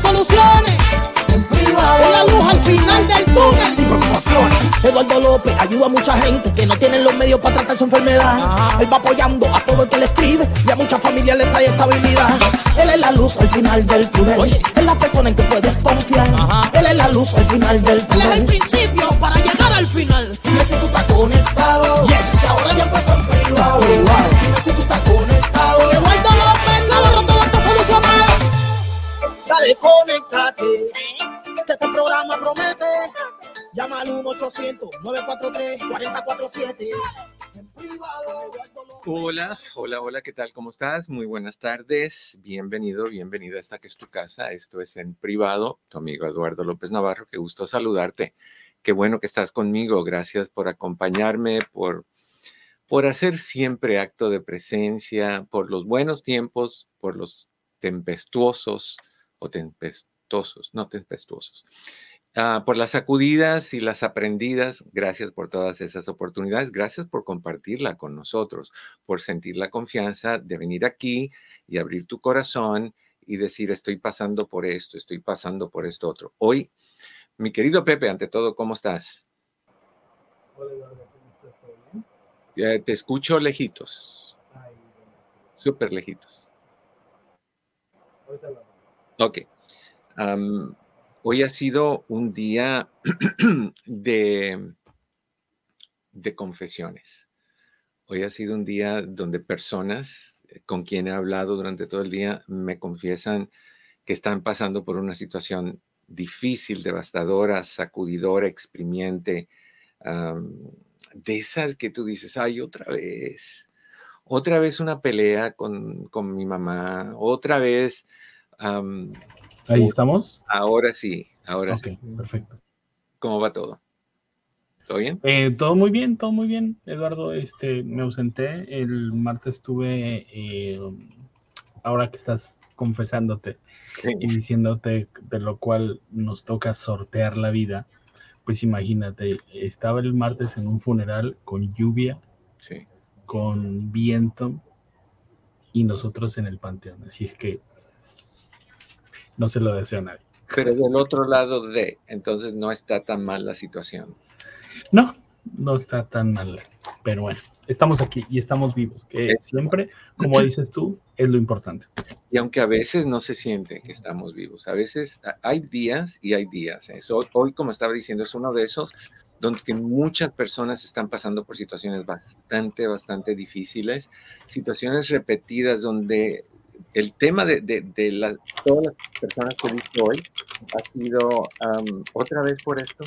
Soluciones. En privado. Es la luz al final del túnel. Sin preocupaciones. Eduardo López ayuda a mucha gente que no tienen los medios para tratar su enfermedad. Él va apoyando a todo el que le escribe y a muchas familias le trae estabilidad. Él es la luz al final del túnel. Es la persona en que puedes confiar. Él es la luz al final del túnel. Él es el principio para llegar al final. Dime si tú estás conectado. Yes. Y ahora ya empezó en privado. Dime si tú estás conectado. Eduardo Dale, conéctate. Que este programa promete. Llama al 1-800-943-4047. En privado, Eduardo López. Hola, hola, hola, ¿qué tal? ¿Cómo estás? Muy buenas tardes. Bienvenido, bienvenida a esta que es tu casa. Esto es en privado. Tu amigo Eduardo López Navarro, qué gusto saludarte. Qué bueno que estás conmigo. Gracias por acompañarme, por, por hacer siempre acto de presencia, por los buenos tiempos, por los tempestuosos o tempestuosos, no tempestuosos. Ah, por las sacudidas y las aprendidas, gracias por todas esas oportunidades, gracias por compartirla con nosotros, por sentir la confianza de venir aquí y abrir tu corazón y decir, estoy pasando por esto, estoy pasando por esto otro. Hoy, mi querido Pepe, ante todo, ¿cómo estás? Hola, ¿cómo estás? Te escucho lejitos, súper lejitos. ahorita. Ok. Hoy ha sido un día de, de confesiones. Hoy ha sido un día donde personas eh, con quien he hablado durante todo el día me confiesan que están pasando por una situación difícil, devastadora, sacudidora, exprimiente, de esas que tú dices, ay, otra vez, otra vez una pelea con, con mi mamá, otra vez, Ahí estamos. ahora sí, ahora sí. perfecto. ¿Cómo va todo? ¿Todo bien? Eh, todo muy bien, todo muy bien, Eduardo. Este, me ausenté. El martes estuve, eh, ahora que estás confesándote y diciéndote de lo cual nos toca sortear la vida, pues imagínate, estaba el martes en un funeral con lluvia, Sí. con viento y nosotros en el panteón. Así es que no se lo deseo a nadie. Pero del otro lado de, entonces no está tan mal la situación. No, no está tan mal, pero bueno, estamos aquí y estamos vivos, que Eso. siempre, como dices tú, es lo importante. Y aunque a veces no se siente que estamos vivos, a veces hay días y hay días. ¿eh? So, hoy, como estaba diciendo, es uno de esos donde muchas personas están pasando por situaciones bastante, bastante difíciles, situaciones repetidas donde el tema de, de- de la- todas las personas que he visto hoy ha sido otra vez por esto,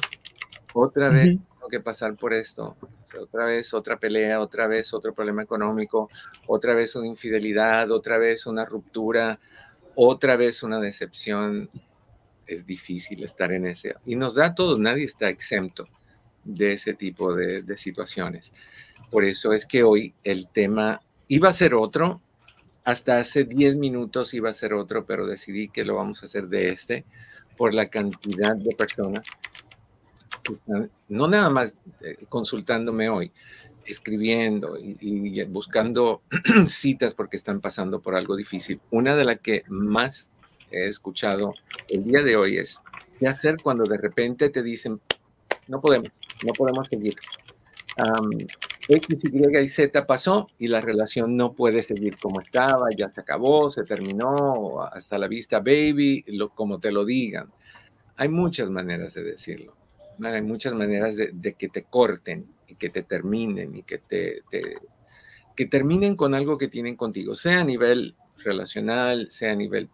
otra vez tengo que pasar por esto, o sea, otra vez otra pelea, otra vez otro problema económico, otra vez una infidelidad, otra vez una ruptura, otra vez una decepción. Es difícil estar en ese. Y nos da todo, nadie está exento de ese tipo de, de situaciones. Por eso es que hoy el tema iba a ser otro, hasta hace 10 minutos iba a ser otro, pero decidí que lo vamos a hacer de este por la cantidad de personas que están, no nada más eh, consultándome hoy, escribiendo y, y buscando citas porque están pasando por algo difícil. Una de las que más he escuchado el día de hoy es, ¿qué hacer cuando de repente te dicen, no podemos, no podemos seguir? Am, X, Y y Z pasó y la relación no puede seguir como estaba, ya se acabó, se terminó, hasta la vista, baby, lo, como te lo digan. Hay muchas maneras de decirlo. Hay muchas maneras de, de que te corten y que te terminen y que te, te- que terminen con algo que tienen contigo, sea a nivel relacional, sea a nivel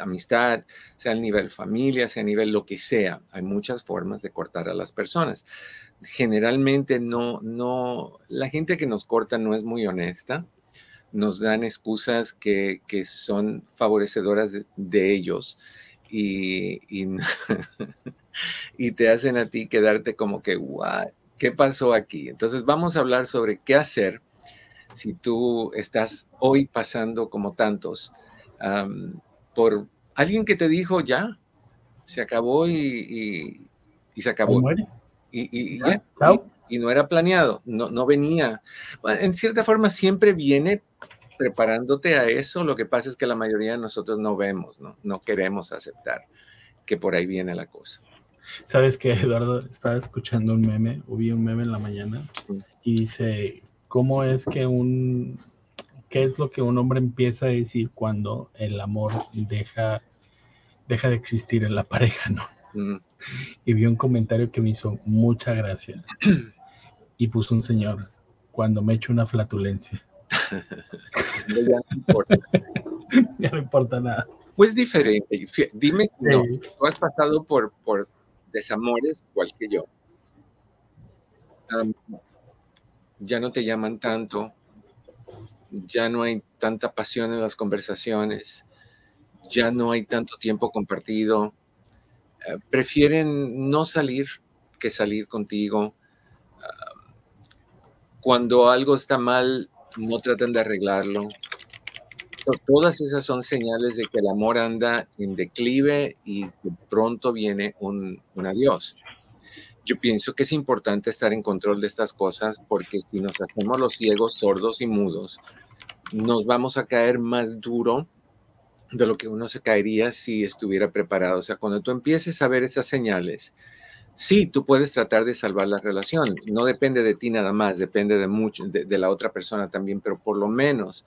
amistad, sea a nivel familia, sea a nivel lo que sea. Hay muchas formas de cortar a las personas. Generalmente no, no, la gente que nos corta no es muy honesta. Nos dan excusas que, que son favorecedoras de, ellos y, y, te hacen a ti quedarte como que, ¿qué pasó aquí? Entonces vamos a hablar sobre qué hacer si tú estás hoy pasando como tantos por alguien que te dijo ya, se acabó y, y, se acabó. Y, y, y, no era planeado, no, no venía. En cierta forma siempre viene preparándote a eso, lo que pasa es que la mayoría de nosotros no vemos, no, no queremos aceptar que por ahí viene la cosa. Sabes que Eduardo estaba escuchando un meme, o vi un meme en la mañana y dice, ¿cómo es que un, qué es lo que un hombre empieza a decir cuando el amor deja, deja de existir en la pareja, no? Y vi un comentario que me hizo mucha gracia y puso un señor, cuando me echo una flatulencia. ya no importa. ya no importa nada. Pues diferente. Dime si no, tú has pasado por, por desamores igual que yo. ya no te llaman tanto, ya no hay tanta pasión en las conversaciones, ya no hay tanto tiempo compartido. Eh, prefieren no salir que salir contigo. cuando algo está mal, no tratan de arreglarlo. Todas esas son señales de que el amor anda en declive y que pronto viene un, un adiós. Yo pienso que es importante estar en control de estas cosas porque si nos hacemos los ciegos, sordos y mudos, nos vamos a caer más duro de lo que uno se caería si estuviera preparado. O sea, cuando tú empieces a ver esas señales, Sí, tú puedes tratar de salvar la relación. No depende de ti nada más, depende de mucho, de, la otra persona también, pero por lo menos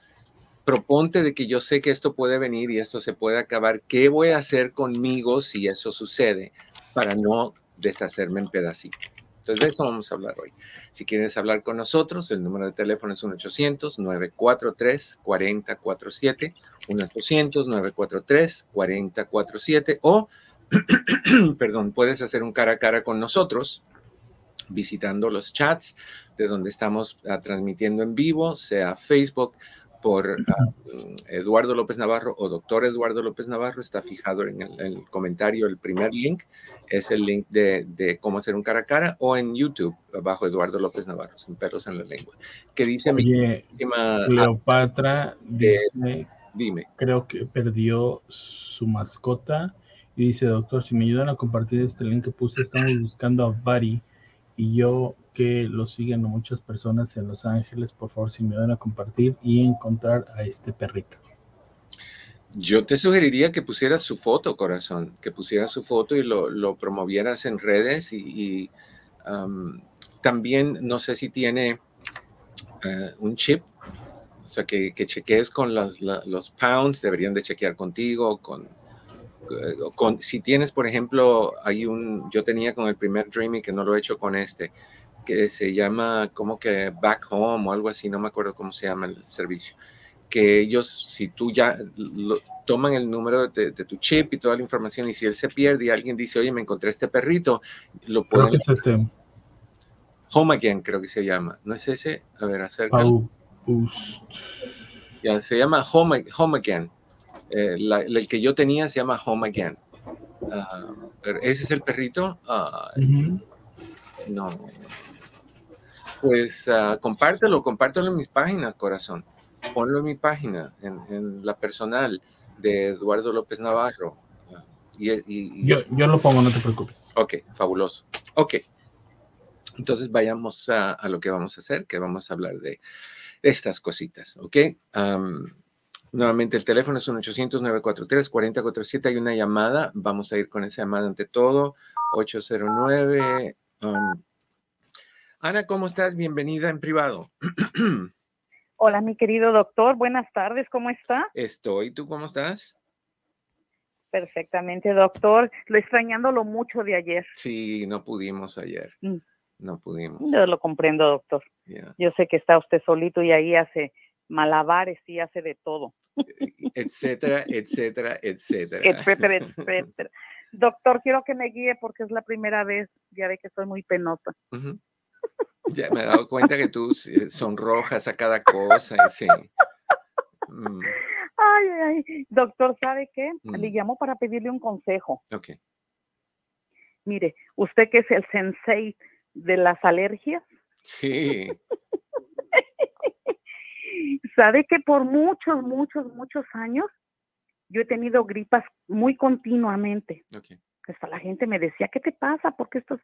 proponte de que yo sé que esto puede venir y esto se puede acabar. ¿Qué voy a hacer conmigo si eso sucede para no deshacerme en pedacitos? Entonces, de eso vamos a hablar hoy. Si quieres hablar con nosotros, el número de teléfono es 1-800-943-4047, 1-800-943-4047 o perdón, puedes hacer un cara a cara con nosotros visitando los chats de donde estamos ah, transmitiendo en vivo, sea Facebook por ah, Eduardo López Navarro o doctor Eduardo López Navarro, está fijado en el, comentario el primer link, es el link de, cómo hacer un cara a cara, o en YouTube, bajo Eduardo López Navarro, sin perros en la lengua. Que dice mi Cleopatra dice, dime. Creo que perdió su mascota y dice, doctor, si me ayudan a compartir este link que puse, estamos buscando a Bari y yo que lo siguen muchas personas en Los Ángeles, por favor, si me ayudan a compartir y encontrar a este perrito. Yo te sugeriría que pusieras su foto, corazón, que pusieras su foto y lo, promovieras en redes y, también no sé si tiene eh, un chip, o sea, que, que chequees con los, los pounds, deberían de chequear contigo, con con, si tienes, por ejemplo, hay un, yo tenía con el primer Dreamy que no lo he hecho con este, que se llama como que Back Home o algo así, no me acuerdo cómo se llama el servicio, que ellos, si tú ya toman el número de, tu chip y toda la información y si él se pierde y alguien dice, oye, me encontré este perrito, lo pueden... Creo que es este. Home Again, creo que se llama. ¿No es ese? A ver, acerca. Ya, se llama Home, Home Again. Eh, el que yo tenía se llama Home Again. Ah, ese es el perrito. No. Pues uh, compártelo, compártelo en mis páginas, corazón. Ponlo en mi página, en, la personal de Eduardo López Navarro. Ah, y, yo, yo, lo pongo, no te preocupes. Ok, fabuloso. Ok. Entonces vayamos a, lo que vamos a hacer, que vamos a hablar de estas cositas, ¿ok? Nuevamente el teléfono es un 800-943-4047. Hay una llamada. Vamos a ir con esa llamada ante todo. 809. Um, Ana, ¿cómo estás? Bienvenida en privado. Hola, mi querido doctor. Buenas tardes. ¿Cómo está? Estoy. ¿Tú cómo estás? Perfectamente, doctor. Lo extrañándolo mucho de ayer. Sí, no pudimos ayer. Mm. No pudimos. Yo lo comprendo, doctor. Yo sé que está usted solito y ahí hace malabares y hace de todo. Etcétera, etcétera, etcétera. Etcétera, etcétera. Doctor, quiero que me guíe porque es la primera vez, ya ve que soy muy penosa. Ya me he dado cuenta que tú sonrojas a cada cosa. Sí. Mm. Ay, ay, doctor, ¿sabe qué? Le mm. llamo para pedirle un consejo. Ok. Mire, usted que es el sensei de las alergias. Sí. ¿Sabe que por muchos, muchos, muchos años yo he tenido gripas muy continuamente? Okay. Hasta la gente me decía, ¿qué te pasa? ¿Por qué estás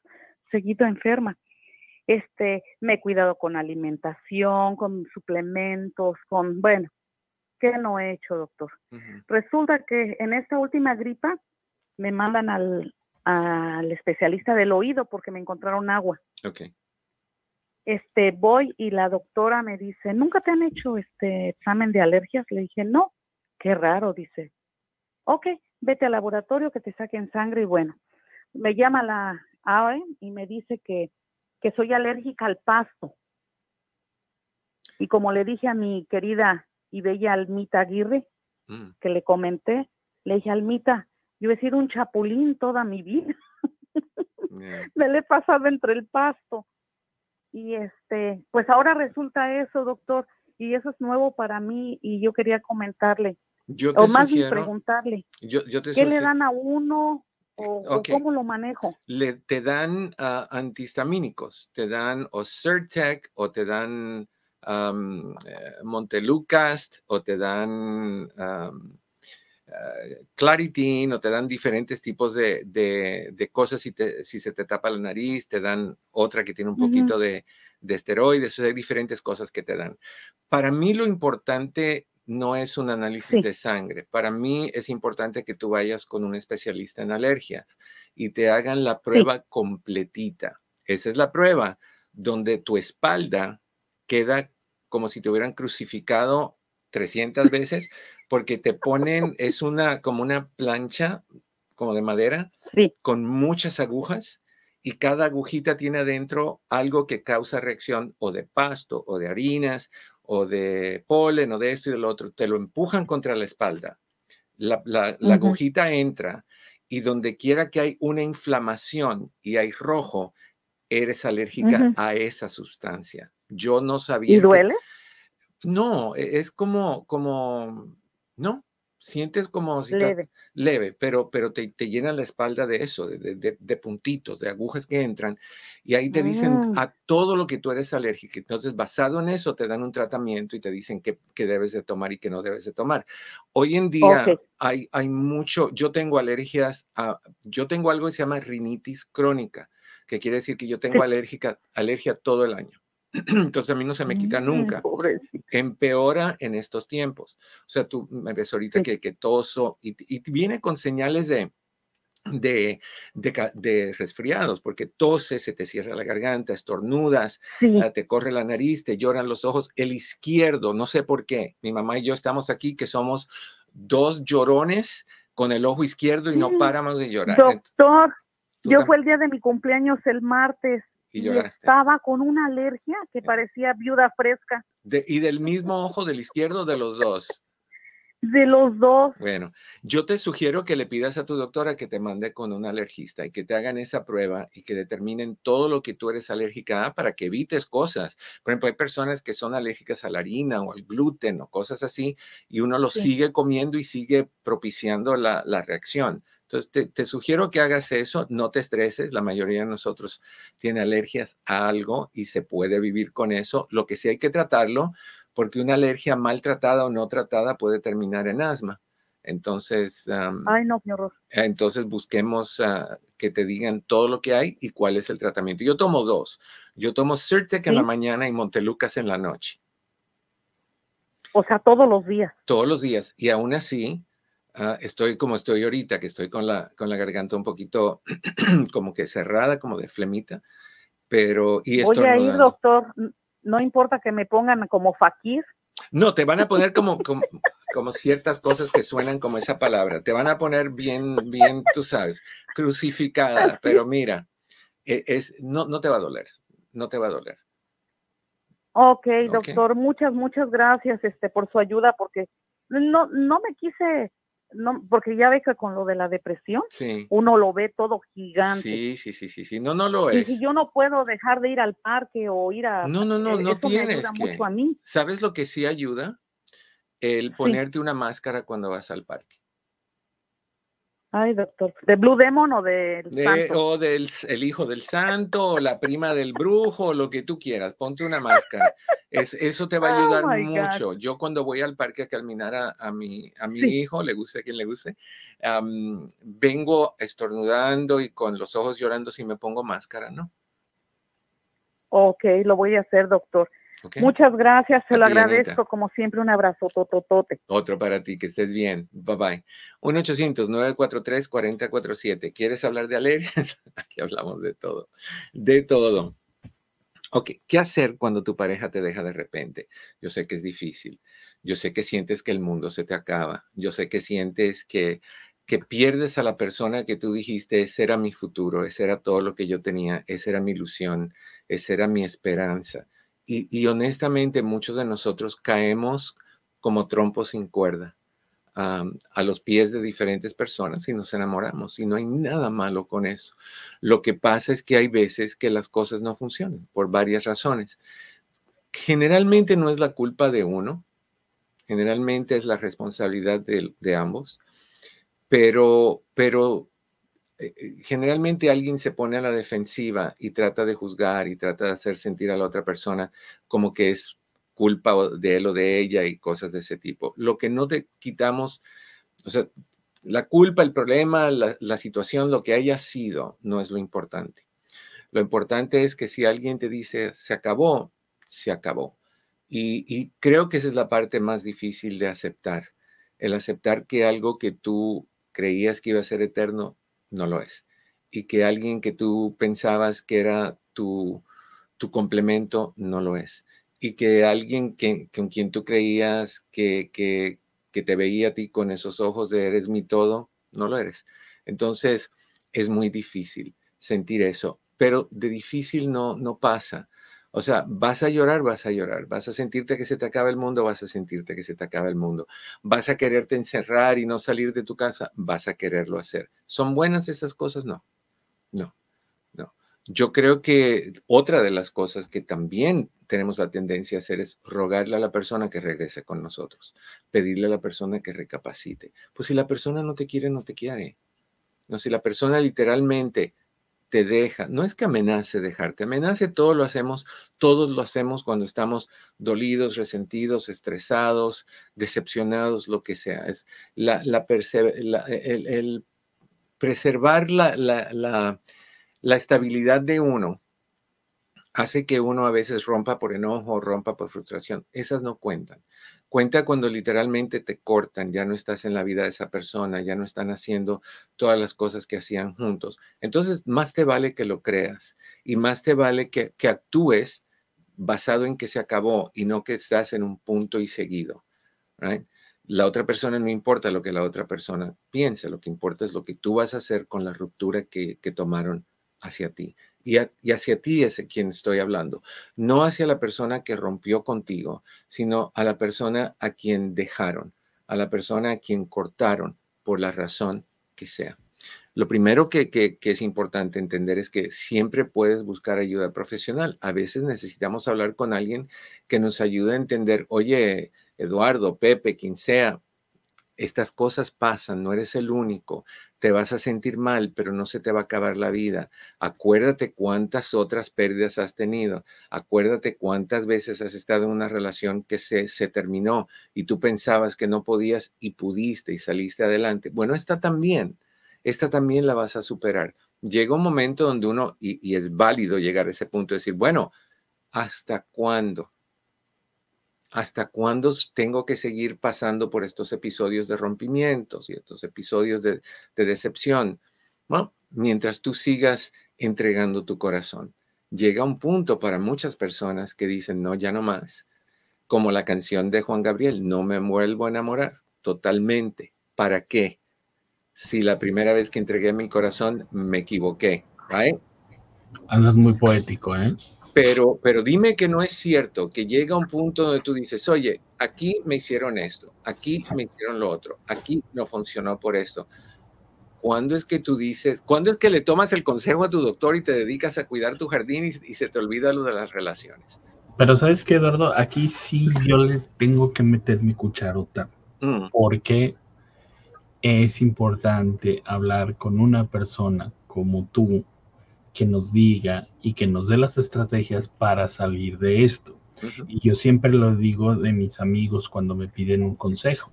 seguido enferma? Este, me he cuidado con alimentación, con suplementos, con, bueno, ¿qué no he hecho, doctor? Resulta que en esta última gripa me mandan al, al especialista del oído porque me encontraron agua. Okay. Este, voy y la doctora me dice, ¿nunca te han hecho este examen de alergias? Le dije, no, qué raro, dice. Ok, vete al laboratorio que te saquen sangre y bueno, me llama la AOE y me dice que, que soy alérgica al pasto. Y como le dije a mi querida y bella Almita Aguirre, mm. que le comenté, le dije, Almita, yo he sido un chapulín toda mi vida. Me le he pasado entre el pasto. Y este, pues ahora resulta eso, doctor, y eso es nuevo para mí y yo quería comentarle. Yo te o más bien preguntarle. ¿Qué le dan a uno o, cómo lo manejo? Le, te dan uh, antihistamínicos, te dan o Certec o te dan um, Montelucast o te dan eh, Claritin o te dan diferentes tipos de, de, cosas si, te, si, se te tapa la nariz, te dan otra que tiene un poquito de, de, esteroides, o hay diferentes cosas que te dan. Para mí lo importante no es un análisis de sangre. Para mí es importante que tú vayas con un especialista en alergias y te hagan la prueba completita. Esa es la prueba donde tu espalda queda como si te hubieran crucificado 300 veces, porque te ponen, es una como una plancha como de madera con muchas agujas y cada agujita tiene adentro algo que causa reacción o de pasto o de harinas o de polen o de esto y del otro. Te lo empujan contra la espalda. La, agujita entra y donde quiera que hay una inflamación y hay rojo, eres alérgica a esa sustancia. Yo no sabía. ¿Y duele? no, e, es como, como, no, sientes como si leve, leve pero, pero te, te, llena la espalda de eso, de, de, puntitos, de agujas que entran, y ahí te dicen ah. a todo lo que tú eres alérgico. Entonces, basado en eso, te dan un tratamiento y te dicen qué, debes de tomar y qué no debes de tomar. Hoy en día hay, hay mucho, yo tengo alergias, a, yo tengo algo que se llama rinitis crónica, que quiere decir que yo tengo alérgica, alergia todo el año. Entonces a mí no se me quita mm, nunca. Empeora en estos tiempos. O sea, tú me ves ahorita que, que toso y, viene con señales de, de, de, resfriados, porque toses, se te cierra la garganta, estornudas, ah, te corre la nariz, te lloran los ojos. El izquierdo, no sé por qué, mi mamá y yo estamos aquí que somos dos llorones con el ojo izquierdo y no paramos de llorar. Doctor, yo fue el día de mi cumpleaños el martes y, estaba con una alergia que parecía viuda fresca. ¿Y del mismo ojo del izquierdo de los dos? De los dos. Bueno, yo te sugiero que le pidas a tu doctora que te mande con un alergista y que te hagan esa prueba y que determinen todo lo que tú eres alérgica a para que evites cosas. Por ejemplo, hay personas que son alérgicas a la harina o al gluten o cosas así y uno lo sigue comiendo y sigue propiciando la, la reacción. Entonces, te, sugiero que hagas eso, no te estreses, la mayoría de nosotros tiene alergias a algo y se puede vivir con eso. Lo que sí hay que tratarlo, porque una alergia mal tratada o no tratada puede terminar en asma. Entonces, Ay, no, qué horror. entonces busquemos ah, que te digan todo lo que hay y cuál es el tratamiento. Yo tomo dos. Yo tomo Sirtec en la mañana y Montelucas en la noche. O sea, todos los días. Todos los días. Y aún así, Ah, estoy como estoy ahorita, que estoy con la, con la garganta un poquito como que cerrada, como de flemita, pero... Y a ir, doctor, no importa que me pongan como fakir. No, te van a poner como, como, ciertas cosas que suenan como esa palabra. Te van a poner bien, bien, tú sabes, crucificada. Pero mira, e, es, no, no te va a doler, no te va a doler. Ok, doctor, muchas, muchas gracias este, por su ayuda, porque no, no me quise no, porque ya ve que con lo de la depresión, uno lo ve todo gigante. Sí, sí, sí, sí, sí, no, no lo es. Y si yo no puedo dejar de ir al parque o ir a... No, no, no, no tienes que... ¿Sabes lo que sí ayuda? el ponerte una máscara cuando vas al parque. Ay, doctor. ¿De Blue Demon o del santo? O del el hijo del santo, o la prima del brujo, o lo que tú quieras. Ponte una máscara. Es, eso te va a ayudar oh mucho. Yo cuando voy al parque a caminar a, mi, a mi hijo, le guste a quien le guste, vengo estornudando y con los ojos llorando si me pongo máscara, ¿no? Ok, lo voy a hacer, doctor. Muchas gracias, se lo agradezco. Como siempre, un abrazo, tototote. Otro para ti, que estés bien. Bye bye. 1-800-943-4047. ¿Quieres hablar de alergias? Aquí hablamos de todo. De todo. Ok, ¿qué hacer cuando tu pareja te deja de repente? Yo sé que es difícil. Yo sé que sientes que el mundo se te acaba. Yo sé que sientes que, que pierdes a la persona que tú dijiste, ese era mi futuro, ese era todo lo que yo tenía, esa era mi ilusión, esa era mi esperanza y, honestamente muchos de nosotros caemos como trompos sin cuerda a los pies de diferentes personas y nos enamoramos y no hay nada malo con eso. Lo que pasa es que hay veces que las cosas no funcionan por varias razones. Generalmente no es la culpa de uno, generalmente es la responsabilidad de, de ambos, pero, pero generalmente alguien se pone a la defensiva y trata de juzgar y trata de hacer sentir a la otra persona como que es culpa de él o de ella y cosas de ese tipo. Lo que no te quitamos, o sea, la culpa, el problema, la, situación, lo que haya sido, no es lo importante. Lo importante es que si alguien te dice, se acabó, se acabó. Y, y creo que esa es la parte más difícil de aceptar, el aceptar que algo que tú creías que iba a ser eterno no lo es. Y que alguien que tú pensabas que era tu, tu complemento, no lo es. Y que alguien que, con quien tú creías que, que, que te veía a ti con esos ojos de eres mi todo, no lo eres. Entonces, es muy difícil sentir eso, pero de difícil no, no pasa. O sea, vas a llorar, vas a llorar, vas a sentirte que se te acaba el mundo, vas a sentirte que se te acaba el mundo, vas a quererte encerrar y no salir de tu casa, vas a quererlo hacer. ¿Son buenas esas cosas? No, no, no. Yo creo que otra de las cosas que también tenemos la tendencia a hacer es rogarle a la persona que regrese con nosotros, pedirle a la persona que recapacite. Pues si la persona no te quiere, no te quiere. No, si la persona literalmente te deja, no es que amenace dejarte, amenace todo lo hacemos, todos lo hacemos cuando estamos dolidos, resentidos, estresados, decepcionados, lo que sea. Es la, la, el, preservar la, la, la estabilidad de uno hace que uno a veces rompa por enojo, rompa por frustración. Esas no cuentan. Cuenta cuando literalmente te cortan, ya no estás en la vida de esa persona, ya no están haciendo todas las cosas que hacían juntos. Entonces, más te vale que lo creas y más te vale que, actúes basado en que se acabó y no que estás en un punto y seguido. La otra persona no importa lo que la otra persona piense, lo que importa es lo que tú vas a hacer con la ruptura que, tomaron hacia ti y, hacia ti es quien estoy hablando, no hacia la persona que rompió contigo, sino a la persona a quien dejaron, a la persona a quien cortaron por la razón que sea. Lo primero que, es importante entender es que siempre puedes buscar ayuda profesional. A veces necesitamos hablar con alguien que nos ayude a entender, oye, Eduardo, Pepe, quien sea, estas cosas pasan, no eres el único te vas a sentir mal, pero no se te va a acabar la vida. Acuérdate cuántas otras pérdidas has tenido. Acuérdate cuántas veces has estado en una relación que se, se terminó y tú pensabas que no podías y pudiste y saliste adelante. Bueno, esta también, esta también la vas a superar. Llega un momento donde uno, y, y es válido llegar a ese punto de decir, bueno, ¿hasta cuándo? ¿Hasta cuándo tengo que seguir pasando por estos episodios de rompimientos y estos episodios de, decepción? Mientras tú sigas entregando tu corazón. Llega un punto para muchas personas que dicen, no, ya no más. Como la canción de Juan Gabriel, no me vuelvo a enamorar totalmente. ¿Para qué? Si la primera vez que entregué mi corazón me equivoqué. Andas muy poético, ¿eh? Pero, pero dime que no es cierto, que llega un punto donde tú dices, oye, aquí me hicieron esto, aquí me hicieron lo otro, aquí no funcionó por esto. ¿Cuándo es que tú dices, cuándo es que le tomas el consejo a tu doctor y te dedicas a cuidar tu jardín y, se te olvida lo de las relaciones? Pero sabes qué, Eduardo, aquí sí yo le tengo que meter mi cucharota, mm. porque es importante hablar con una persona como tú que nos diga y que nos dé las estrategias para salir de esto. Y yo siempre lo digo de mis amigos cuando me piden un consejo.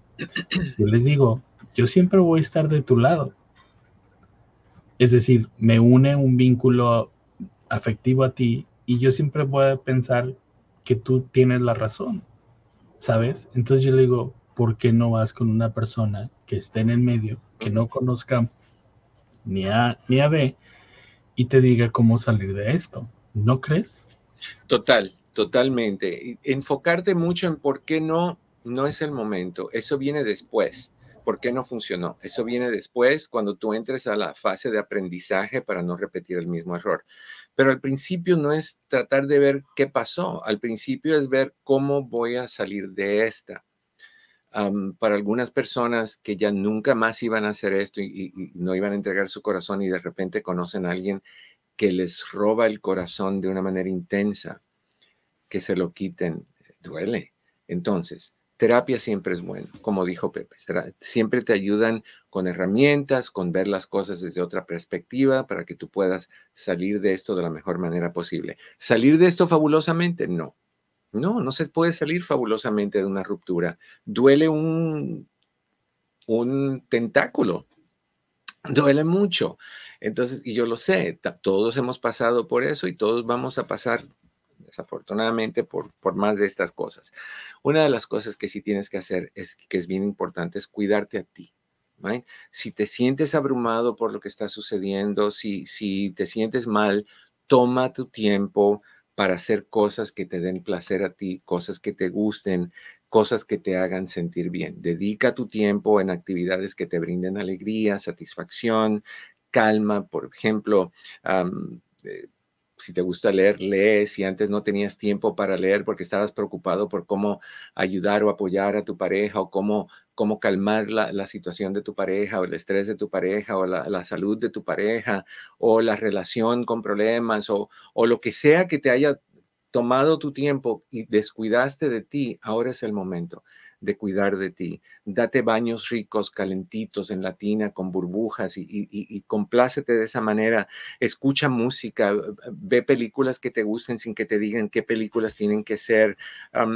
Yo les digo, yo siempre voy a estar de tu lado. Es decir, me une un vínculo afectivo a ti y yo siempre voy a pensar que tú tienes la razón, ¿sabes? Entonces yo le digo, ¿por qué no vas con una persona que esté en el medio, que no conozca ni A ni a B y te diga cómo salir de esto? ¿No crees? Total, totalmente. Enfocarte mucho en por qué no, no es el momento. Eso viene después. ¿Por qué no funcionó? Eso viene después cuando tú entres a la fase de aprendizaje para no repetir el mismo error. Pero al principio no es tratar de ver qué pasó, al principio es ver cómo voy a salir de esta. Para algunas personas que ya nunca más iban a hacer esto y, y, no iban a entregar su corazón y de repente conocen a alguien que les roba el corazón de una manera intensa, que se lo quiten, duele. Entonces, terapia siempre es bueno, como dijo Pepe. Siempre te ayudan con herramientas, con ver las cosas desde otra perspectiva para que tú puedas salir de esto de la mejor manera posible. ¿Salir de esto fabulosamente? No. No, no se puede salir fabulosamente de una ruptura. Duele un, un tentáculo. Duele mucho. Entonces, y yo lo sé, todos hemos pasado por eso y todos vamos a pasar desafortunadamente, por, por más de estas cosas. Una de las cosas que sí tienes que hacer, es que es bien importante, es cuidarte a ti. Si te sientes abrumado por lo que está sucediendo, si, si te sientes mal, toma tu tiempo para hacer cosas que te den placer a ti, cosas que te gusten, cosas que te hagan sentir bien. Dedica tu tiempo en actividades que te brinden alegría, satisfacción, calma, por ejemplo. Eh, si te gusta leer, lee. Si antes no tenías tiempo para leer porque estabas preocupado por cómo ayudar o apoyar a tu pareja o cómo, cómo calmar la, situación de tu pareja o el estrés de tu pareja o la, salud de tu pareja o la relación con problemas o, o lo que sea que te haya tomado tu tiempo y descuidaste de ti, ahora es el momento de cuidar de ti. Date baños ricos, calentitos en la tina, con burbujas y, complácete de esa manera. Escucha música, ve películas que te gusten sin que te digan qué películas tienen que ser. a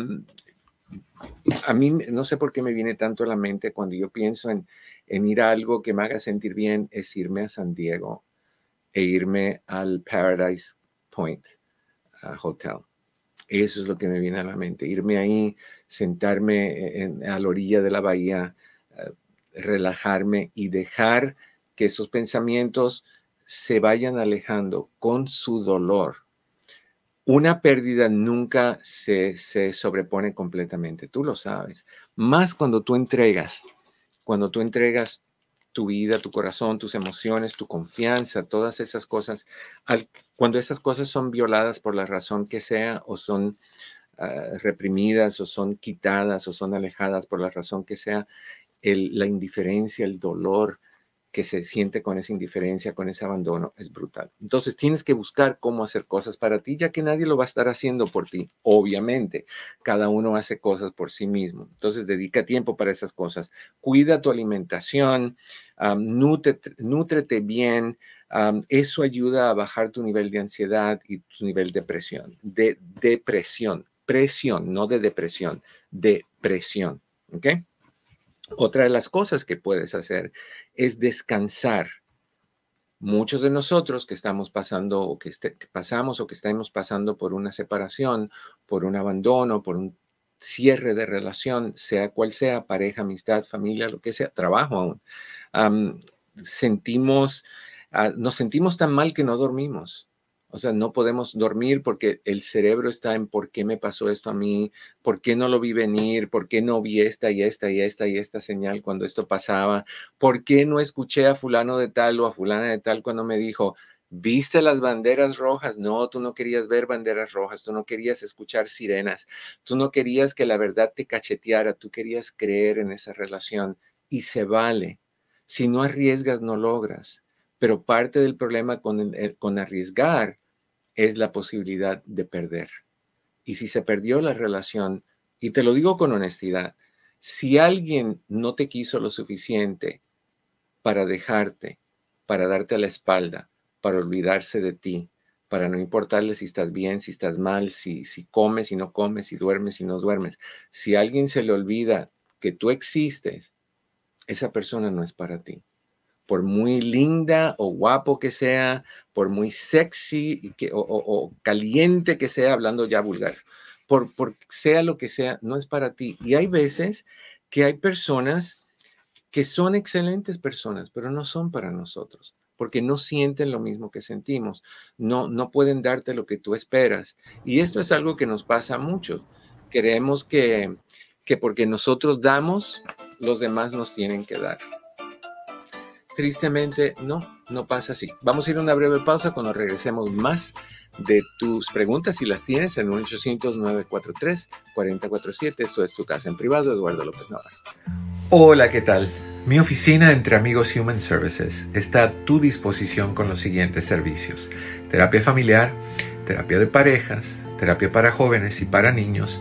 mí no sé por qué me viene tanto a la mente cuando yo pienso en, en ir a algo que me haga sentir bien, es irme a San Diego e irme al Paradise Point Hotel. Eso es lo que me viene a la mente, irme ahí, sentarme en, a la orilla de la bahía, eh, relajarme y dejar que esos pensamientos se vayan alejando con su dolor. Una pérdida nunca se, se sobrepone completamente, tú lo sabes. Más cuando tú entregas, cuando tú entregas tu vida, tu corazón, tus emociones, tu confianza, todas esas cosas, cuando esas cosas son violadas por la razón que sea o son ah, reprimidas o son quitadas o son alejadas por la razón que sea, la indiferencia, el dolor, que se siente con esa indiferencia, con ese abandono, es brutal. Entonces tienes que buscar cómo hacer cosas para ti, ya que nadie lo va a estar haciendo por ti. Obviamente, cada uno hace cosas por sí mismo. Entonces dedica tiempo para esas cosas. Cuida tu alimentación, nútrete, bien. eso ayuda a bajar tu nivel de ansiedad y tu nivel de presión. De depresión, presión, no de depresión, depresión. ¿Ok? Otra de las cosas que puedes hacer es descansar. Muchos de nosotros que estamos pasando o que, este, pasamos o que estamos pasando por una separación, por un abandono, por un cierre de relación, sea cual sea, pareja, amistad, familia, lo que sea, trabajo aún, sentimos, ah, nos sentimos tan mal que no dormimos. O sea, no podemos dormir porque el cerebro está en por qué me pasó esto a mí, por qué no lo vi venir, por qué no vi esta y esta y esta y esta señal cuando esto pasaba, por qué no escuché a fulano de tal o a fulana de tal cuando me dijo, ¿viste las banderas rojas? No, tú no querías ver banderas rojas, tú no querías escuchar sirenas, tú no querías que la verdad te cacheteara, tú querías creer en esa relación y se vale. Si no arriesgas, no logras. Pero parte del problema con, con arriesgar es la posibilidad de perder. y si se perdió la relación, y te lo digo con honestidad, si alguien no te quiso lo suficiente para dejarte, para darte la espalda, para olvidarse de ti, para no importarle si estás bien, si estás mal, si, si comes, si no comes, si duermes, si no duermes. Si alguien se le olvida que tú existes, esa persona no es para ti. Por muy linda o guapo que sea, por muy sexy o, caliente que sea, hablando ya vulgar, por, por sea lo que sea, no es para ti. Y hay veces que hay personas que son excelentes personas, pero no son para nosotros porque no sienten lo mismo que sentimos, no, no pueden darte lo que tú esperas. Y esto es algo que nos pasa mucho. Creemos que, que porque nosotros damos, los demás nos tienen que dar. Tristemente, no, no pasa así. Vamos a ir a una breve pausa cuando regresemos más de tus preguntas si las tienes en 1-800-943-4047. Esto es tu casa en privado, Eduardo López Navarro. Hola, ¿qué tal? Mi oficina entre amigos Human Services está a tu disposición con los siguientes servicios. Terapia familiar, terapia de parejas, terapia para jóvenes y para niños,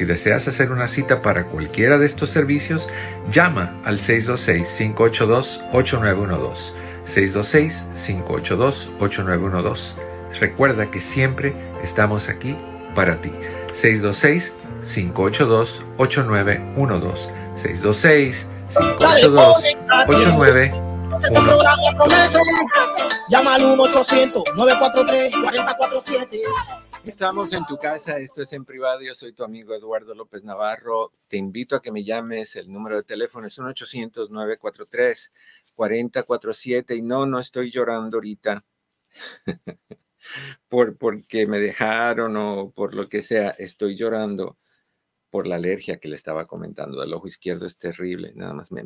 Si deseas hacer una cita para cualquiera de estos servicios, llama al 626-582-8912. 626-582-8912. Recuerda que siempre estamos aquí para ti. 626-582-8912. 626-582-8912. Este Llama al 1-800-943-4047. Estamos en tu casa, esto es en privado. Yo soy tu amigo Eduardo López Navarro. Te invito a que me llames. El número de teléfono es 1-800-943-4047. Y no, no estoy llorando ahorita por porque me dejaron o por lo que sea. Estoy llorando por la alergia que le estaba comentando. El ojo izquierdo es terrible. Nada más me,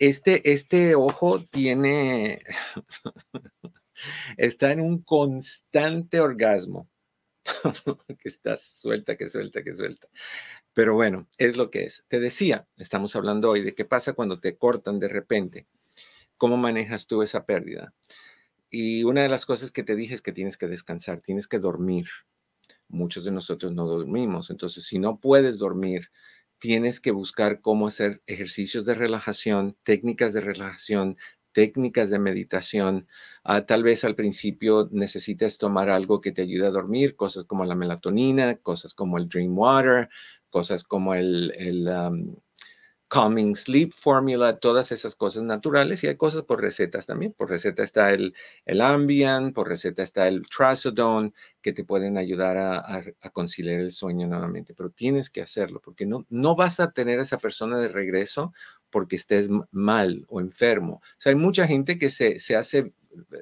este, este ojo tiene, está en un constante orgasmo, que está suelta, que suelta, que suelta. Pero bueno, es lo que es. Te decía, estamos hablando hoy de qué pasa cuando te cortan de repente. ¿Cómo manejas tú esa pérdida? Y una de las cosas que te dije es que tienes que descansar, tienes que dormir. Muchos de nosotros no dormimos, entonces si no puedes dormir, tienes que buscar cómo hacer ejercicios de relajación, técnicas de relajación, técnicas de meditación. Ah, tal vez al principio necesites tomar algo que te ayude a dormir, cosas como la melatonina, cosas como el Dream Water, cosas como el, Calming Sleep Formula, todas esas cosas naturales y hay cosas por recetas también. Por receta está el, el Ambien, por receta está el Trazodone, que te pueden ayudar a, conciliar el sueño nuevamente, pero tienes que hacerlo porque no, no vas a tener a esa persona de regreso porque estés mal o enfermo. O sea, hay mucha gente que se, se hace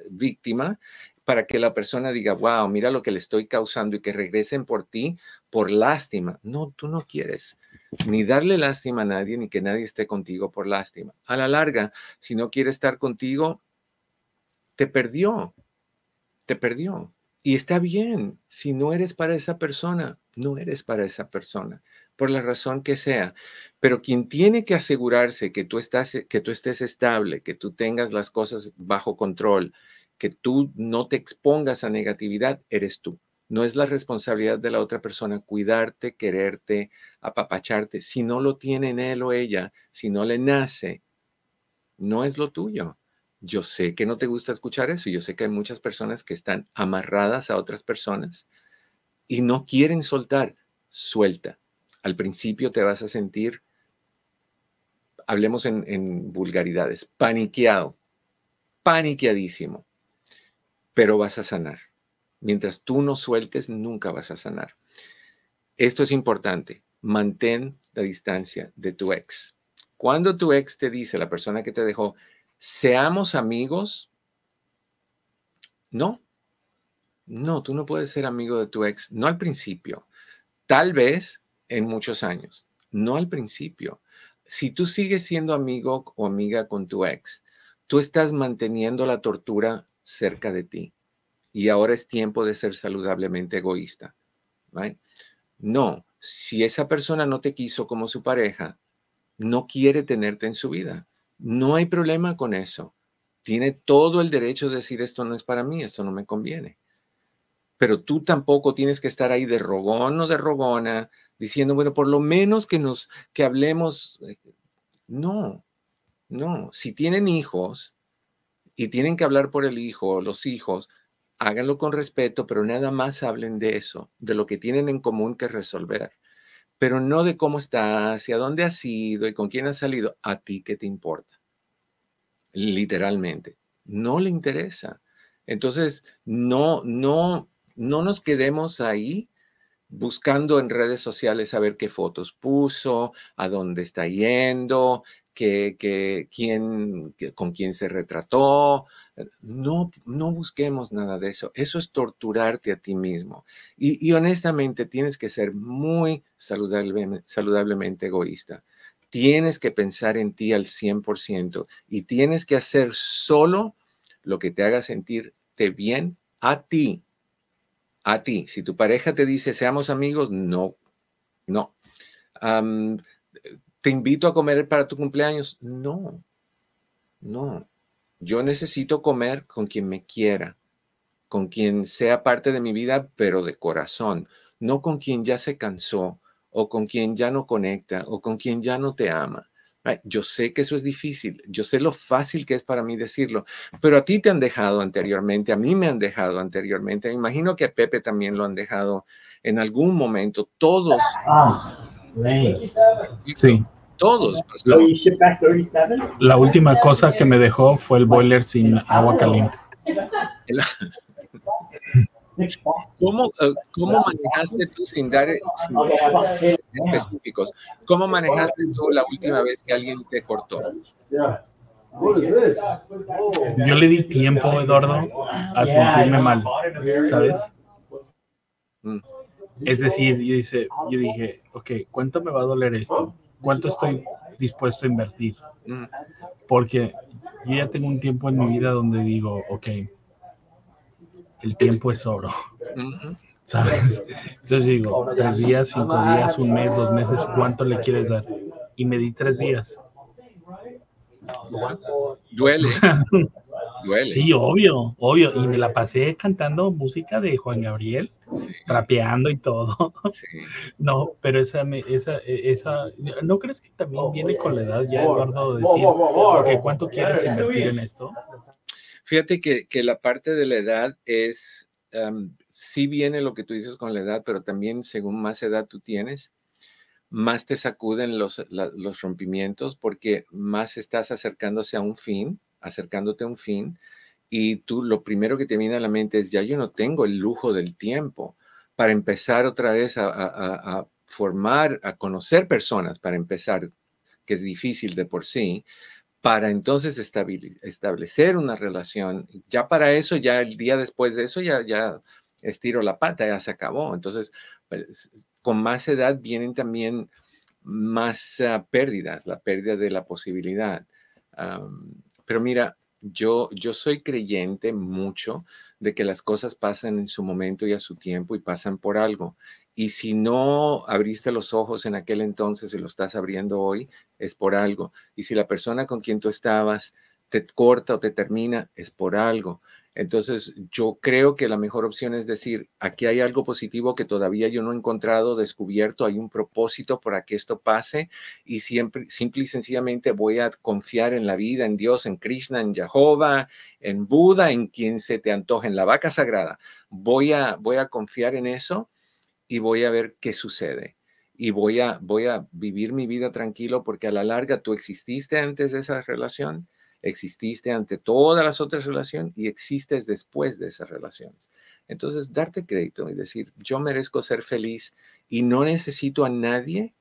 víctima para que la persona diga, wow, mira lo que le estoy causando y que regresen por ti por lástima. No, tú no quieres ni darle lástima a nadie, ni que nadie esté contigo por lástima. A la larga, si no quiere estar contigo, te perdió, te perdió. Y está bien, si no eres para esa persona, no eres para esa persona, por la razón que sea. Pero quien tiene que asegurarse que tú, estás, que tú estés estable, que tú tengas las cosas bajo control, que tú no te expongas a negatividad, eres tú. No es la responsabilidad de la otra persona cuidarte, quererte, apapacharte. Si no lo tiene en él o ella, si no le nace, no es lo tuyo. Yo sé que no te gusta escuchar eso. Yo sé que hay muchas personas que están amarradas a otras personas y no quieren soltar. Suelta. Al principio te vas a sentir, hablemos en, vulgaridades, paniqueado, paniqueadísimo, pero vas a sanar Mientras tú no sueltes, nunca vas a sanar. Esto es importante. Mantén la distancia de tu ex. Cuando tu ex te dice, la persona que te dejó, seamos amigos, no. No, tú no puedes ser amigo de tu ex, no al principio. Tal vez en muchos años, no al principio. Si tú sigues siendo amigo o amiga con tu ex, tú estás manteniendo la tortura cerca de ti. Y ahora es tiempo de ser saludablemente egoísta. No, si esa persona no te quiso como su pareja, no quiere tenerte en su vida. No hay problema con eso. Tiene todo el derecho de decir esto no es para mí, esto no me conviene. Pero tú tampoco tienes que estar ahí de rogón o de rogona diciendo, bueno, por lo menos que nos que hablemos eh, no. No, si tienen hijos y tienen que hablar por el hijo, los hijos, háganlo con respeto, pero nada más hablen de eso, de lo que tienen en común que resolver, pero no de cómo estás, hacia dónde has ido y con quién has salido. A ti qué te importa. Literalmente, no le interesa. Entonces, no, no, no nos quedemos ahí buscando en redes sociales a ver qué fotos puso, a dónde está yendo, que, quién, con quién se retrató. No, no busquemos nada de eso. Eso es torturarte a ti mismo. Y, honestamente tienes que ser muy saludablemente egoísta. Tienes que pensar en ti al 100% y tienes que hacer solo lo que te haga sentirte bien a ti. A ti. Si tu pareja te dice seamos amigos, no, no te invito a comer para tu cumpleaños. No, no. Yo necesito comer con quien me quiera, con quien sea parte de mi vida, pero de corazón, no con quien ya se cansó o con quien ya no conecta o con quien ya no te ama. Yo sé que eso es difícil, yo sé lo fácil que es para mí decirlo, pero a ti te han dejado anteriormente, a mí me han dejado anteriormente, me imagino que a Pepe también lo han dejado en algún momento, todos. Ah. Sí. Todos. La última cosa que me dejó fue el boiler sin agua caliente. ¿Cómo, eh, ¿Cómo, manejaste tú sin dar específicos? ¿Cómo manejaste tú la última vez que alguien te cortó? Yo le di tiempo, Eduardo, a sentirme mal, ¿sabes? Mm. Es decir, yo, dice, yo dije, ok, ¿cuánto me va a doler esto? ¿Cuánto estoy dispuesto a invertir? Mm. Porque yo ya tengo un tiempo en mi vida donde digo, ok, el tiempo es oro. ¿Sabes? Entonces digo, tres días, cinco días, un mes, dos meses, ¿cuánto le quieres dar? Y me di tres días. Duele. Sí, obvio, obvio. Y me la pasé cantando música de Juan Gabriel, trapeando y todo. No, pero esa, esa, esa, ¿no crees que también viene con la edad ya, Eduardo, decir, porque cuánto quieres invertir en esto? Fíjate que, que la parte de la edad es, sí viene lo que tú dices con la edad, pero también según más edad tú tienes, más te sacuden los, los rompimientos porque más estás acercándose a un fin acercándote a un fin y tú lo primero que te viene a la mente es, ya yo no tengo el lujo del tiempo para empezar otra vez a, formar, a conocer personas, para empezar, que es difícil de por sí, para entonces establecer una relación. Ya para eso, ya el día después de eso, ya, ya estiro la pata, ya se acabó. Entonces, pues, con más edad vienen también más ah, pérdidas, la pérdida de la posibilidad. Pero mira, yo, yo soy creyente mucho de que las cosas pasan en su momento y a su tiempo y pasan por algo. Y si no abriste los ojos en aquel entonces y lo estás abriendo hoy, es por algo. Y si la persona con quien tú estabas te corta o te termina, es por algo. Entonces, yo creo que la mejor opción es decir, aquí hay algo positivo que todavía yo no he encontrado, descubierto, hay un propósito para que esto pase y siempre, simple y sencillamente voy a confiar en la vida, en Dios, en Krishna, en Jehová, en Buda, en quien se te antoje, en la vaca sagrada. Voy a, voy a confiar en eso y voy a ver qué sucede. Y voy a, voy a vivir mi vida tranquilo porque a la larga tú exististe antes de esa relación exististe ante todas las otras relaciones y existes después de esas relaciones. Entonces, darte crédito y decir, yo merezco ser feliz y no necesito a nadie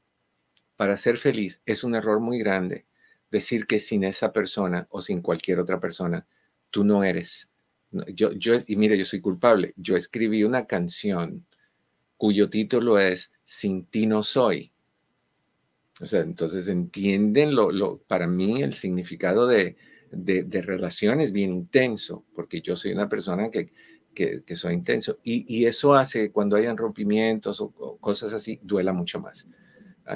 para ser feliz es un error muy grande. Decir que sin esa persona o sin cualquier otra persona, tú no eres. Yo, yo, y mire, yo soy culpable. Yo escribí una canción cuyo título es Sin ti no soy. O sea, entonces entienden lo, lo para mí el significado de, de, de bien intenso, porque yo soy una persona que, que, que soy intenso. Y, y, eso hace cuando hayan rompimientos o, o cosas así, duela mucho más